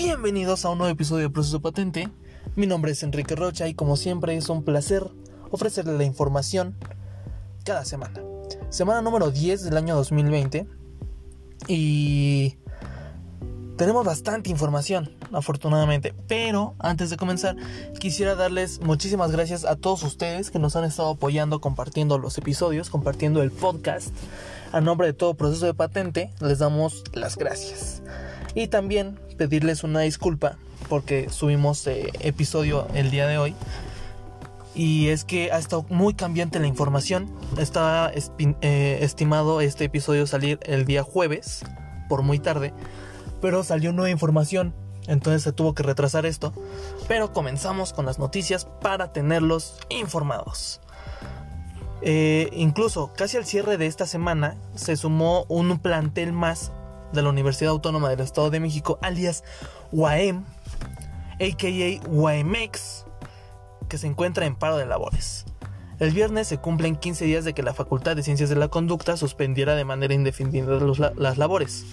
Bienvenidos a un nuevo episodio de Proceso Patente. Mi nombre es Enrique Rocha y como siempre es un placer ofrecerle la información cada semana. Semana número 10 del año 2020 y tenemos bastante información, afortunadamente. Pero antes de comenzar, quisiera darles muchísimas gracias a todos ustedes que nos han estado apoyando, compartiendo los episodios, compartiendo el podcast. A nombre de todo proceso de patente, les damos las gracias. Y también pedirles una disculpa porque subimos eh, episodio el día de hoy. Y es que ha estado muy cambiante la información. Está eh, estimado este episodio salir el día jueves, por muy tarde. Pero salió nueva información. Entonces se tuvo que retrasar esto. Pero comenzamos con las noticias para tenerlos informados. Eh, incluso casi al cierre de esta semana se sumó un plantel más de la Universidad Autónoma del Estado de México, alias UAM, a.k.a. UAMX, que se encuentra en paro de labores. El viernes se cumplen 15 días de que la Facultad de Ciencias de la Conducta suspendiera de manera indefinida las labores,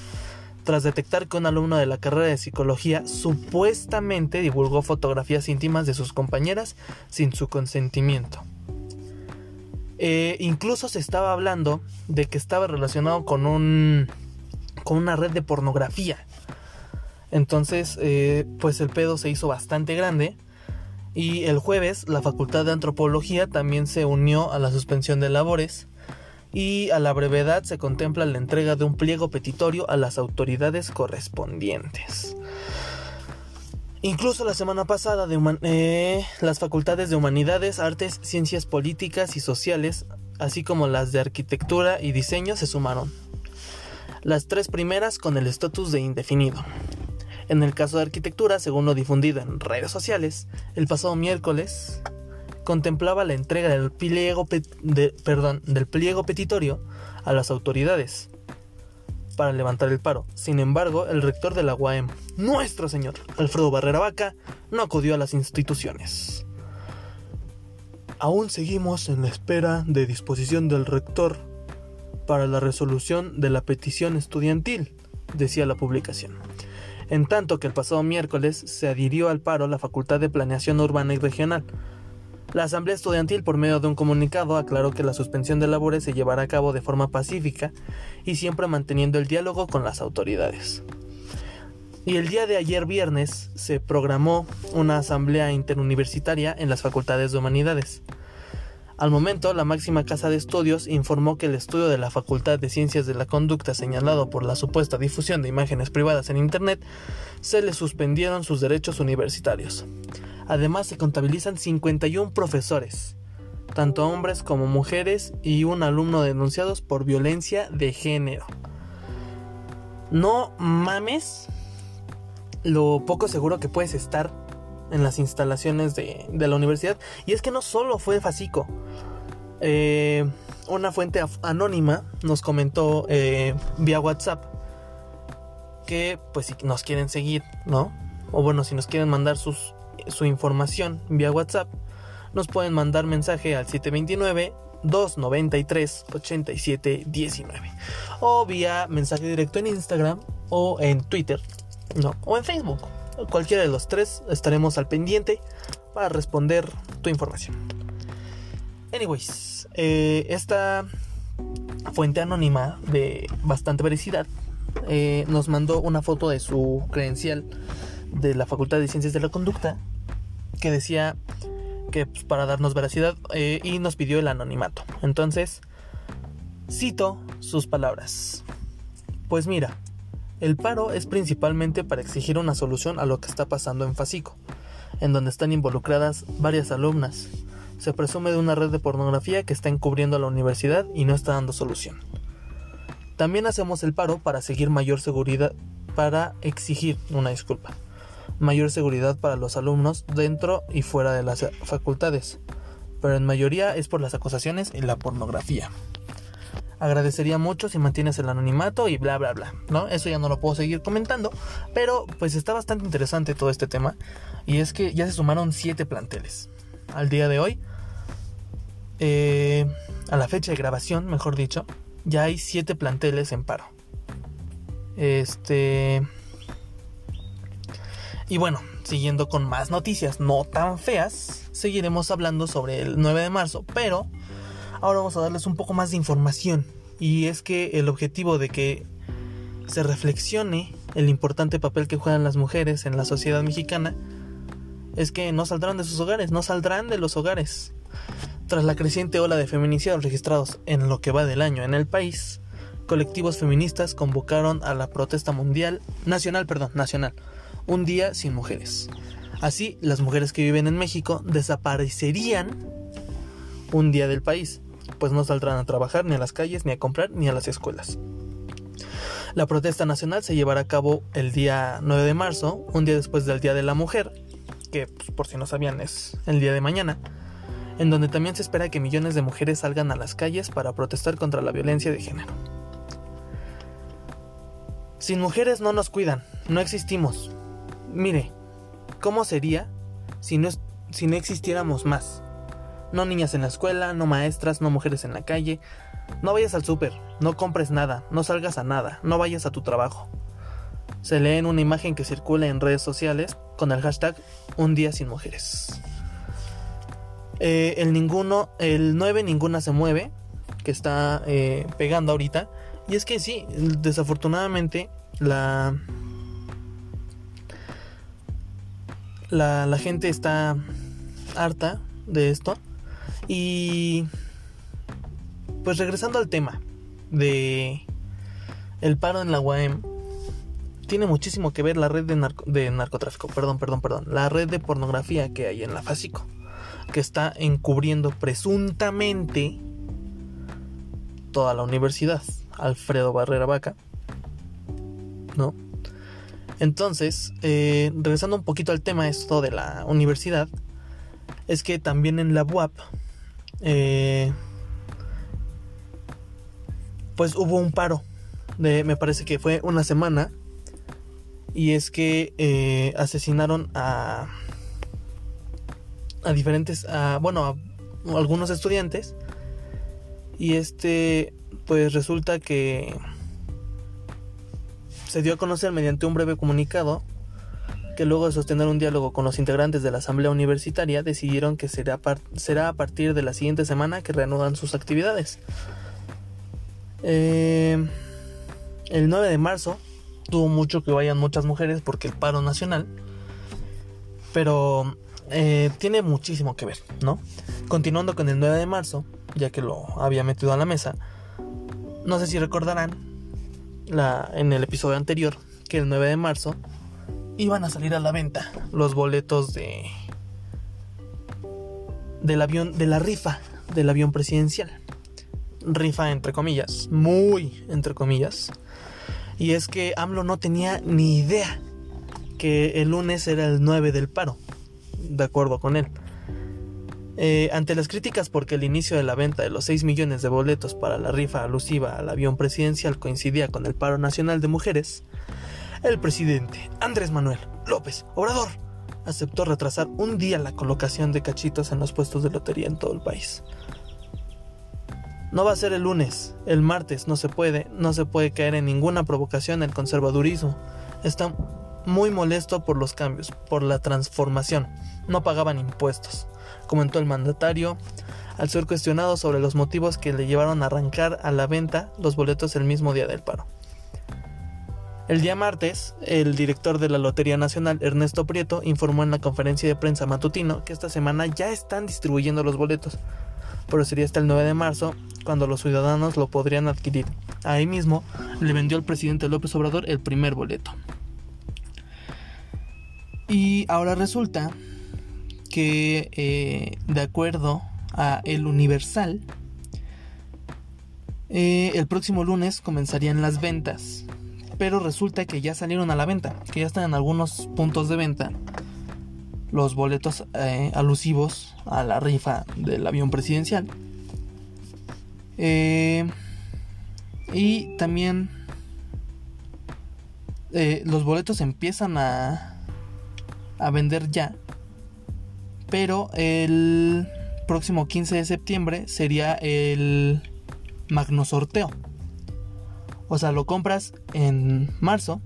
tras detectar que un alumno de la carrera de psicología supuestamente divulgó fotografías íntimas de sus compañeras sin su consentimiento. Eh, incluso se estaba hablando de que estaba relacionado con un con una red de pornografía. Entonces, eh, pues el pedo se hizo bastante grande. Y el jueves la Facultad de Antropología también se unió a la suspensión de labores. Y a la brevedad se contempla la entrega de un pliego petitorio a las autoridades correspondientes. Incluso la semana pasada eh, las facultades de Humanidades, Artes, Ciencias Políticas y Sociales, así como las de Arquitectura y Diseño, se sumaron las tres primeras con el estatus de indefinido. En el caso de arquitectura, según lo difundido en redes sociales, el pasado miércoles contemplaba la entrega del pliego, perdón, del pliego petitorio a las autoridades para levantar el paro. Sin embargo, el rector de la UAM, nuestro señor Alfredo Barrera Vaca, no acudió a las instituciones. Aún seguimos en la espera de disposición del rector para la resolución de la petición estudiantil, decía la publicación. En tanto que el pasado miércoles se adhirió al paro la Facultad de Planeación Urbana y Regional. La Asamblea Estudiantil, por medio de un comunicado, aclaró que la suspensión de labores se llevará a cabo de forma pacífica y siempre manteniendo el diálogo con las autoridades. Y el día de ayer viernes se programó una asamblea interuniversitaria en las facultades de humanidades. Al momento, la máxima casa de estudios informó que el estudio de la Facultad de Ciencias de la Conducta señalado por la supuesta difusión de imágenes privadas en Internet se le suspendieron sus derechos universitarios. Además, se contabilizan 51 profesores, tanto hombres como mujeres, y un alumno denunciados por violencia de género. No mames lo poco seguro que puedes estar en las instalaciones de, la universidad. Y es que no solo fue Facico. Eh, una fuente anónima nos comentó eh, vía WhatsApp que pues si nos quieren seguir, ¿no? O bueno, si nos quieren mandar sus, su información vía WhatsApp, nos pueden mandar mensaje al 729 293 8719 o vía mensaje directo en Instagram o en Twitter, no, o en Facebook cualquiera de los tres estaremos al pendiente para responder tu información. Anyways, eh, esta fuente anónima de bastante veracidad eh, nos mandó una foto de su credencial de la Facultad de Ciencias de la Conducta que decía que pues, para darnos veracidad eh, y nos pidió el anonimato. Entonces, cito sus palabras. Pues mira, el paro es principalmente para exigir una solución a lo que está pasando en Fasico, en donde están involucradas varias alumnas. Se presume de una red de pornografía que está encubriendo a la universidad y no está dando solución. También hacemos el paro para seguir mayor seguridad, para exigir una disculpa, mayor seguridad para los alumnos dentro y fuera de las facultades, pero en mayoría es por las acusaciones y la pornografía agradecería mucho si mantienes el anonimato y bla bla bla, ¿no? Eso ya no lo puedo seguir comentando, pero pues está bastante interesante todo este tema y es que ya se sumaron siete planteles al día de hoy, eh, a la fecha de grabación, mejor dicho, ya hay siete planteles en paro. Este Y bueno, siguiendo con más noticias no tan feas, seguiremos hablando sobre el 9 de marzo, pero ahora vamos a darles un poco más de información. Y es que el objetivo de que se reflexione el importante papel que juegan las mujeres en la sociedad mexicana es que no saldrán de sus hogares, no saldrán de los hogares. Tras la creciente ola de feminicidios registrados en lo que va del año en el país, colectivos feministas convocaron a la protesta mundial, nacional, perdón, nacional, un día sin mujeres. Así, las mujeres que viven en México desaparecerían un día del país, pues no saldrán a trabajar ni a las calles, ni a comprar, ni a las escuelas. La protesta nacional se llevará a cabo el día 9 de marzo, un día después del Día de la Mujer, que pues, por si no sabían es el día de mañana, en donde también se espera que millones de mujeres salgan a las calles para protestar contra la violencia de género. Sin mujeres no nos cuidan, no existimos, Mire, ¿cómo sería si no, si no existiéramos más? No niñas en la escuela, no maestras, no mujeres en la calle. No vayas al súper, no compres nada, no salgas a nada, no vayas a tu trabajo. Se lee en una imagen que circula en redes sociales con el hashtag Un día sin mujeres. Eh, el ninguno, el 9 ninguna se mueve, que está eh, pegando ahorita. Y es que sí, desafortunadamente la la, gente está harta de esto. Y pues regresando al tema de el paro en la UAM, tiene muchísimo que ver la red de, narcotráfico, perdón, perdón, perdón, la red de pornografía que hay en la FASICO, que está encubriendo presuntamente toda la universidad, Alfredo Barrera Vaca, ¿no? Entonces, eh, regresando un poquito al tema esto de la universidad, es que también en la UAP, eh, pues hubo un paro de, me parece que fue una semana, y es que eh, asesinaron a, a diferentes, a, bueno, a algunos estudiantes, y este, pues resulta que se dio a conocer mediante un breve comunicado que luego de sostener un diálogo con los integrantes de la Asamblea Universitaria decidieron que será, será a partir de la siguiente semana que reanudan sus actividades. Eh, el 9 de marzo tuvo mucho que vayan muchas mujeres porque el paro nacional, pero eh, tiene muchísimo que ver, ¿no? Continuando con el 9 de marzo, ya que lo había metido a la mesa, no sé si recordarán la, en el episodio anterior que el 9 de marzo iban a salir a la venta los boletos de del avión de la rifa del avión presidencial. Rifa entre comillas, muy entre comillas. Y es que AMLO no tenía ni idea que el lunes era el 9 del paro, de acuerdo con él. Eh, ante las críticas porque el inicio de la venta de los 6 millones de boletos para la rifa alusiva al avión presidencial coincidía con el paro nacional de mujeres, el presidente Andrés Manuel López Obrador aceptó retrasar un día la colocación de cachitos en los puestos de lotería en todo el país. No va a ser el lunes, el martes no se puede, no se puede caer en ninguna provocación el conservadurismo. Está muy molesto por los cambios, por la transformación. No pagaban impuestos comentó el mandatario, al ser cuestionado sobre los motivos que le llevaron a arrancar a la venta los boletos el mismo día del paro. El día martes, el director de la Lotería Nacional, Ernesto Prieto, informó en la conferencia de prensa matutino que esta semana ya están distribuyendo los boletos, pero sería hasta el 9 de marzo cuando los ciudadanos lo podrían adquirir. Ahí mismo le vendió al presidente López Obrador el primer boleto. Y ahora resulta que eh, de acuerdo a El Universal, eh, el próximo lunes comenzarían las ventas. Pero resulta que ya salieron a la venta, que ya están en algunos puntos de venta los boletos eh, alusivos a la rifa del avión presidencial. y también los boletos empiezan a, a vender ya pero el próximo 15 de septiembre sería el magno sorteo. O sea, lo compras en marzo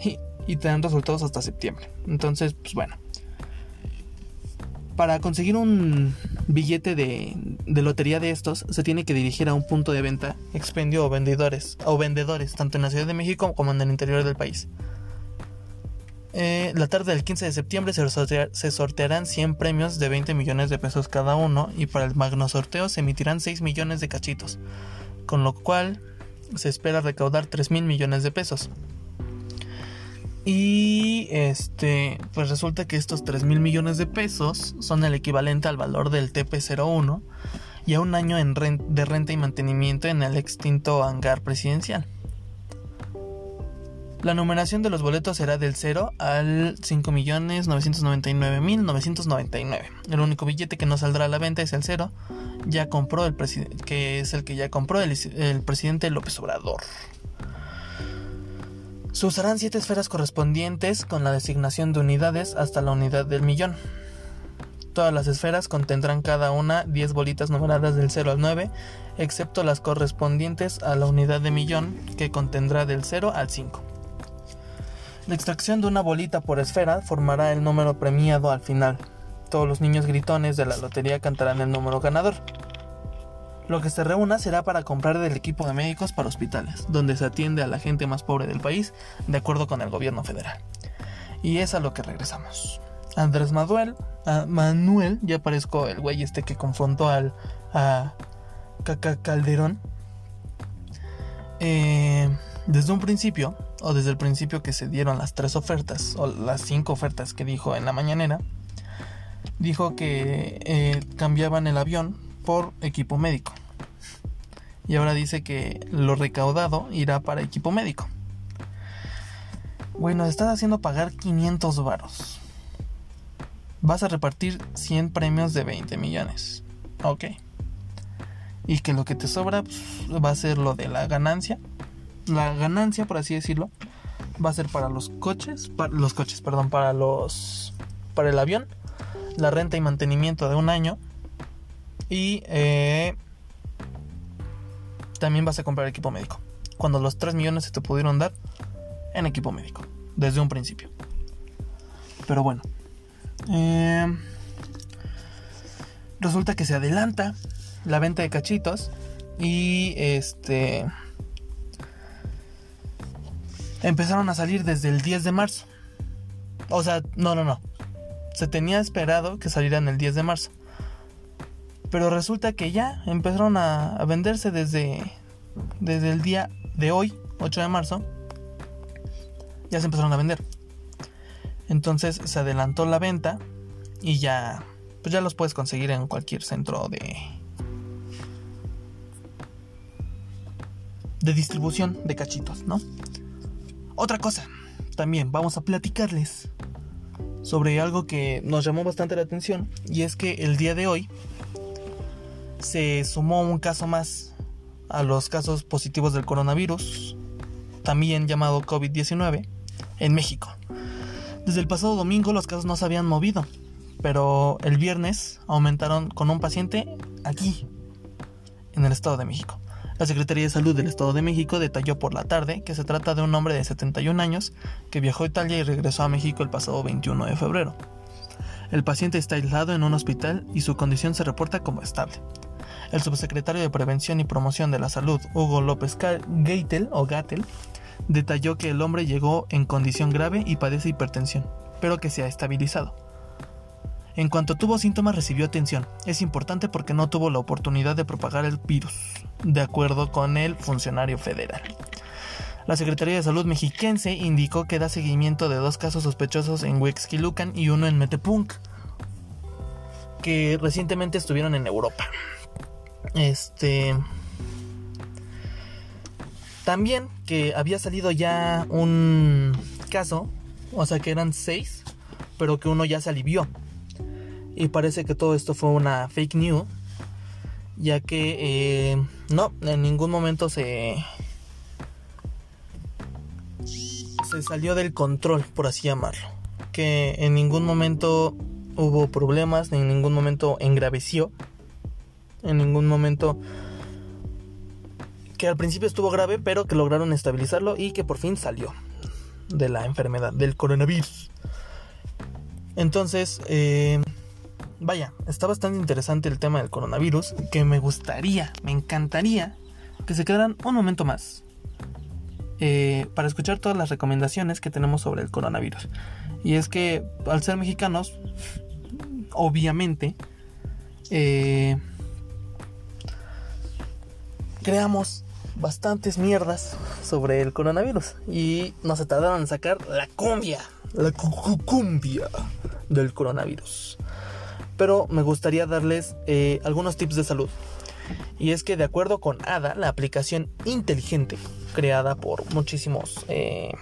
y y te dan resultados hasta septiembre. Entonces, pues bueno. Para conseguir un billete de, lotería de estos, se tiene que dirigir a un punto de venta, expendio o vendedores, o vendedores, tanto en la Ciudad de México como en el interior del país. Eh, la tarde del 15 de septiembre se, sortearán 100 premios de 20 millones de pesos cada uno y para el magno sorteo se emitirán 6 millones de cachitos, con lo cual se espera recaudar 3 mil millones de pesos. Y este, pues resulta que estos 3 mil millones de pesos son el equivalente al valor del TP01 y a un año en de renta y mantenimiento en el extinto hangar presidencial. La numeración de los boletos será del 0 al 5.999.999. El único billete que no saldrá a la venta es el 0, ya compró el que es el que ya compró el presidente López Obrador. Se usarán siete esferas correspondientes con la designación de unidades hasta la unidad del millón. Todas las esferas contendrán cada una 10 bolitas numeradas del 0 al 9, excepto las correspondientes a la unidad de millón, que contendrá del 0 al 5. La extracción de una bolita por esfera formará el número premiado al final. Todos los niños gritones de la lotería cantarán el número ganador. Lo que se reúna será para comprar del equipo de médicos para hospitales, donde se atiende a la gente más pobre del país, de acuerdo con el gobierno federal. Y es a lo que regresamos. Andrés Manuel, Manuel, ya parezco el güey este que confrontó al a Caca Calderón. Eh, desde un principio, o desde el principio que se dieron las tres ofertas, o las cinco ofertas que dijo en la mañanera, dijo que eh, cambiaban el avión por equipo médico. Y ahora dice que lo recaudado irá para equipo médico. Bueno, estás haciendo pagar 500 varos. Vas a repartir 100 premios de 20 millones. Ok. Y que lo que te sobra pues, va a ser lo de la ganancia. La ganancia, por así decirlo, va a ser para los coches, para los coches, perdón, para los para el avión, la renta y mantenimiento de un año y eh, también vas a comprar equipo médico. Cuando los 3 millones se te pudieron dar en equipo médico. Desde un principio. Pero bueno. Eh, resulta que se adelanta la venta de cachitos. Y este... Empezaron a salir desde el 10 de marzo. O sea, no, no, no. Se tenía esperado que salieran el 10 de marzo. Pero resulta que ya empezaron a, venderse desde, desde el día de hoy, 8 de marzo. Ya se empezaron a vender. Entonces se adelantó la venta y ya pues ya los puedes conseguir en cualquier centro de de distribución de cachitos, ¿no? Otra cosa, también vamos a platicarles sobre algo que nos llamó bastante la atención y es que el día de hoy se sumó un caso más a los casos positivos del coronavirus, también llamado COVID-19, en México. Desde el pasado domingo los casos no se habían movido, pero el viernes aumentaron con un paciente aquí, en el Estado de México. La Secretaría de Salud del Estado de México detalló por la tarde que se trata de un hombre de 71 años que viajó a Italia y regresó a México el pasado 21 de febrero. El paciente está aislado en un hospital y su condición se reporta como estable. El subsecretario de Prevención y Promoción de la Salud, Hugo López Gatel, o Gatel, detalló que el hombre llegó en condición grave y padece hipertensión, pero que se ha estabilizado. En cuanto tuvo síntomas recibió atención. Es importante porque no tuvo la oportunidad de propagar el virus, de acuerdo con el funcionario federal. La Secretaría de Salud mexiquense indicó que da seguimiento de dos casos sospechosos en Huexquilucan y uno en Metepunk, que recientemente estuvieron en Europa. Este. También que había salido ya un caso, o sea que eran seis, pero que uno ya se alivió. Y parece que todo esto fue una fake news, ya que eh, no, en ningún momento se se salió del control, por así llamarlo. Que en ningún momento hubo problemas, en ningún momento engraveció en ningún momento que al principio estuvo grave, pero que lograron estabilizarlo y que por fin salió. de la enfermedad, del coronavirus. Entonces, eh, vaya, está bastante interesante el tema del coronavirus, que me gustaría, me encantaría que se quedaran un momento más eh, para escuchar todas las recomendaciones que tenemos sobre el coronavirus. Y es que al ser mexicanos, obviamente, eh, creamos bastantes mierdas sobre el coronavirus y no se tardaron en sacar la cumbia, la cumbia del coronavirus. Pero me gustaría darles eh, algunos tips de salud. Y es que de acuerdo con ADA, la aplicación inteligente creada por muchísimos eh,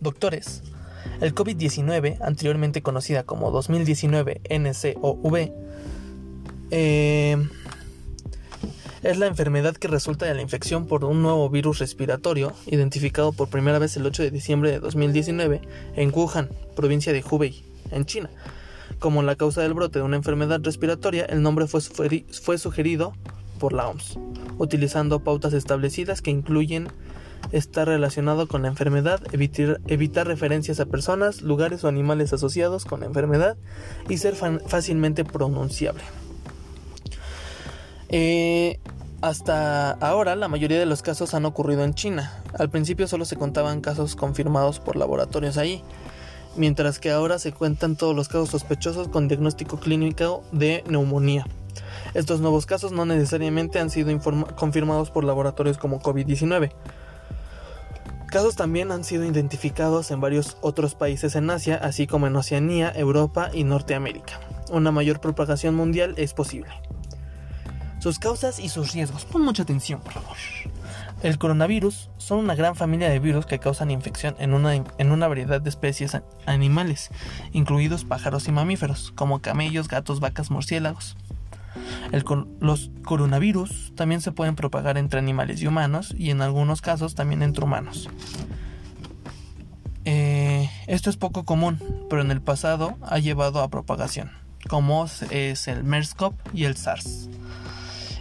doctores, el COVID-19, anteriormente conocida como 2019 NCOV, eh, es la enfermedad que resulta de la infección por un nuevo virus respiratorio identificado por primera vez el 8 de diciembre de 2019 en Wuhan, provincia de Hubei, en China. Como la causa del brote de una enfermedad respiratoria, el nombre fue, sugerido por la OMS, utilizando pautas establecidas que incluyen estar relacionado con la enfermedad, evitar, evitar, referencias a personas, lugares o animales asociados con la enfermedad y ser fácilmente pronunciable. Eh, hasta ahora la mayoría de los casos han ocurrido en China. Al principio solo se contaban casos confirmados por laboratorios ahí, mientras que ahora se cuentan todos los casos sospechosos con diagnóstico clínico de neumonía. Estos nuevos casos no necesariamente han sido confirmados por laboratorios como COVID-19. Casos también han sido identificados en varios otros países en Asia, así como en Oceanía, Europa y Norteamérica. Una mayor propagación mundial es posible. Sus causas y sus riesgos. Pon mucha atención, por favor. El coronavirus son una gran familia de virus que causan infección en una, en una variedad de especies animales, incluidos pájaros y mamíferos, como camellos, gatos, vacas, murciélagos. los coronavirus también se pueden propagar entre animales y humanos y en algunos casos también entre humanos. Eh, esto es poco común, pero en el pasado ha llevado a propagación, como es el MERS-CoV y el SARS.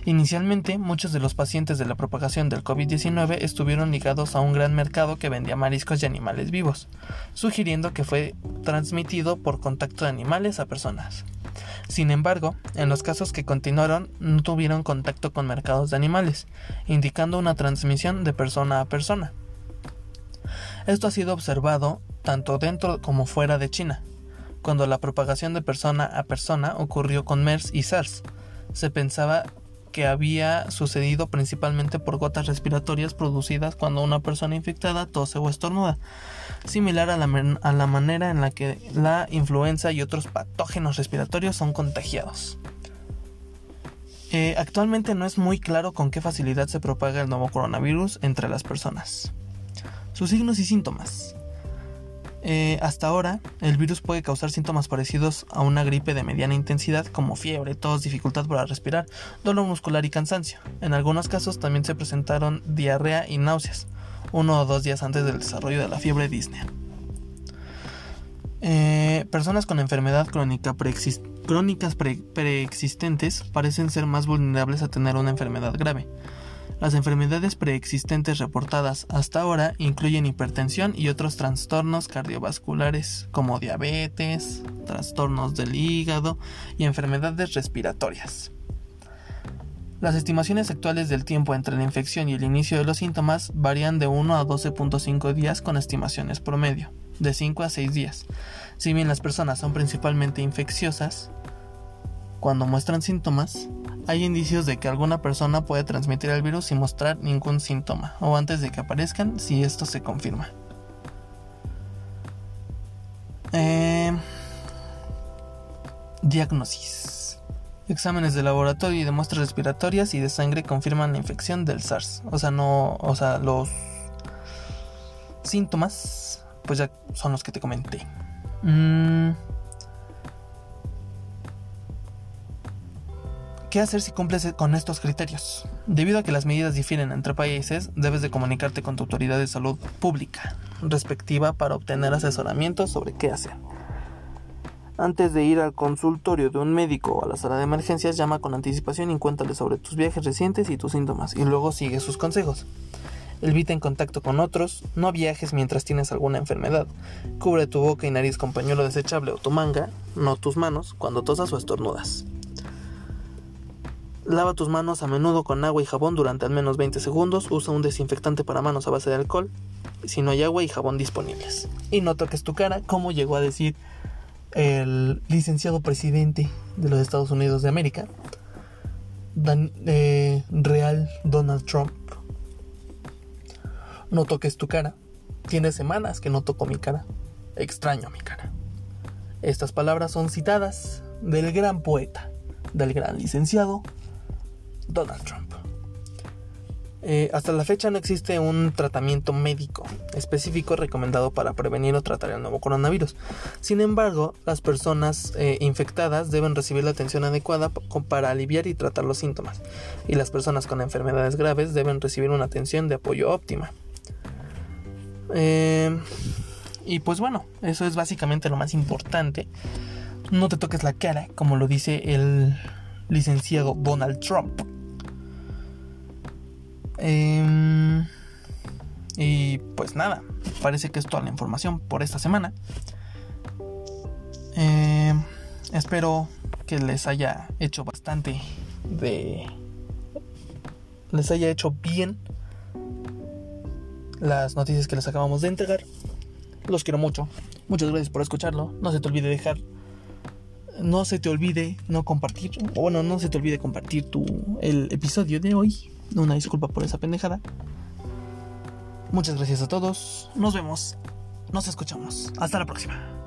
Inicialmente, muchos de los pacientes de la propagación del COVID-19 estuvieron ligados a un gran mercado que vendía mariscos y animales vivos, sugiriendo que fue transmitido por contacto de animales a personas. Sin embargo, en los casos que continuaron no tuvieron contacto con mercados de animales, indicando una transmisión de persona a persona. Esto ha sido observado tanto dentro como fuera de China, cuando la propagación de persona a persona ocurrió con MERS y SARS. Se pensaba que había sucedido principalmente por gotas respiratorias producidas cuando una persona infectada tose o estornuda, similar a la, manera en la que la influenza y otros patógenos respiratorios son contagiados. Eh, actualmente no es muy claro con qué facilidad se propaga el nuevo coronavirus entre las personas. Sus signos y síntomas. Eh, hasta ahora, el virus puede causar síntomas parecidos a una gripe de mediana intensidad como fiebre, tos, dificultad para respirar, dolor muscular y cansancio. En algunos casos también se presentaron diarrea y náuseas, uno o dos días antes del desarrollo de la fiebre Disney. Eh, personas con enfermedad crónica crónicas preexistentes parecen ser más vulnerables a tener una enfermedad grave. Las enfermedades preexistentes reportadas hasta ahora incluyen hipertensión y otros trastornos cardiovasculares como diabetes, trastornos del hígado y enfermedades respiratorias. Las estimaciones actuales del tiempo entre la infección y el inicio de los síntomas varían de 1 a 12.5 días con estimaciones promedio, de 5 a 6 días. Si bien las personas son principalmente infecciosas, cuando muestran síntomas, hay indicios de que alguna persona puede transmitir el virus sin mostrar ningún síntoma o antes de que aparezcan si esto se confirma. Eh, diagnosis. Exámenes de laboratorio y de muestras respiratorias y de sangre confirman la infección del SARS. O sea, no, o sea, los síntomas, pues ya son los que te comenté. Mm, ¿Qué hacer si cumples con estos criterios? Debido a que las medidas difieren entre países, debes de comunicarte con tu autoridad de salud pública respectiva para obtener asesoramiento sobre qué hacer. Antes de ir al consultorio de un médico o a la sala de emergencias, llama con anticipación y cuéntale sobre tus viajes recientes y tus síntomas, y luego sigue sus consejos. Evita en contacto con otros, no viajes mientras tienes alguna enfermedad. Cubre tu boca y nariz con pañuelo desechable o tu manga, no tus manos, cuando tosas o estornudas. Lava tus manos a menudo con agua y jabón durante al menos 20 segundos. Usa un desinfectante para manos a base de alcohol si no hay agua y jabón disponibles. Y no toques tu cara, como llegó a decir el licenciado presidente de los Estados Unidos de América, eh, Real Donald Trump. No toques tu cara. Tiene semanas que no toco mi cara. Extraño mi cara. Estas palabras son citadas del gran poeta, del gran licenciado Donald Trump. Eh, hasta la fecha no existe un tratamiento médico específico recomendado para prevenir o tratar el nuevo coronavirus. Sin embargo, las personas eh, infectadas deben recibir la atención adecuada para aliviar y tratar los síntomas, y las personas con enfermedades graves deben recibir una atención de apoyo óptima. Eh, y pues bueno, eso es básicamente lo más importante. No te toques la cara, como lo dice el licenciado Donald Trump. Em, y pues nada, parece que es toda la información por esta semana. Em, espero que les haya hecho bastante de... Les haya hecho bien las noticias que les acabamos de entregar. Los quiero mucho. Muchas gracias por escucharlo. No se te olvide dejar. No se te olvide no compartir. Bueno, no se te olvide compartir tu, el episodio de hoy. Una disculpa por esa pendejada. Muchas gracias a todos. Nos vemos. Nos escuchamos. Hasta la próxima.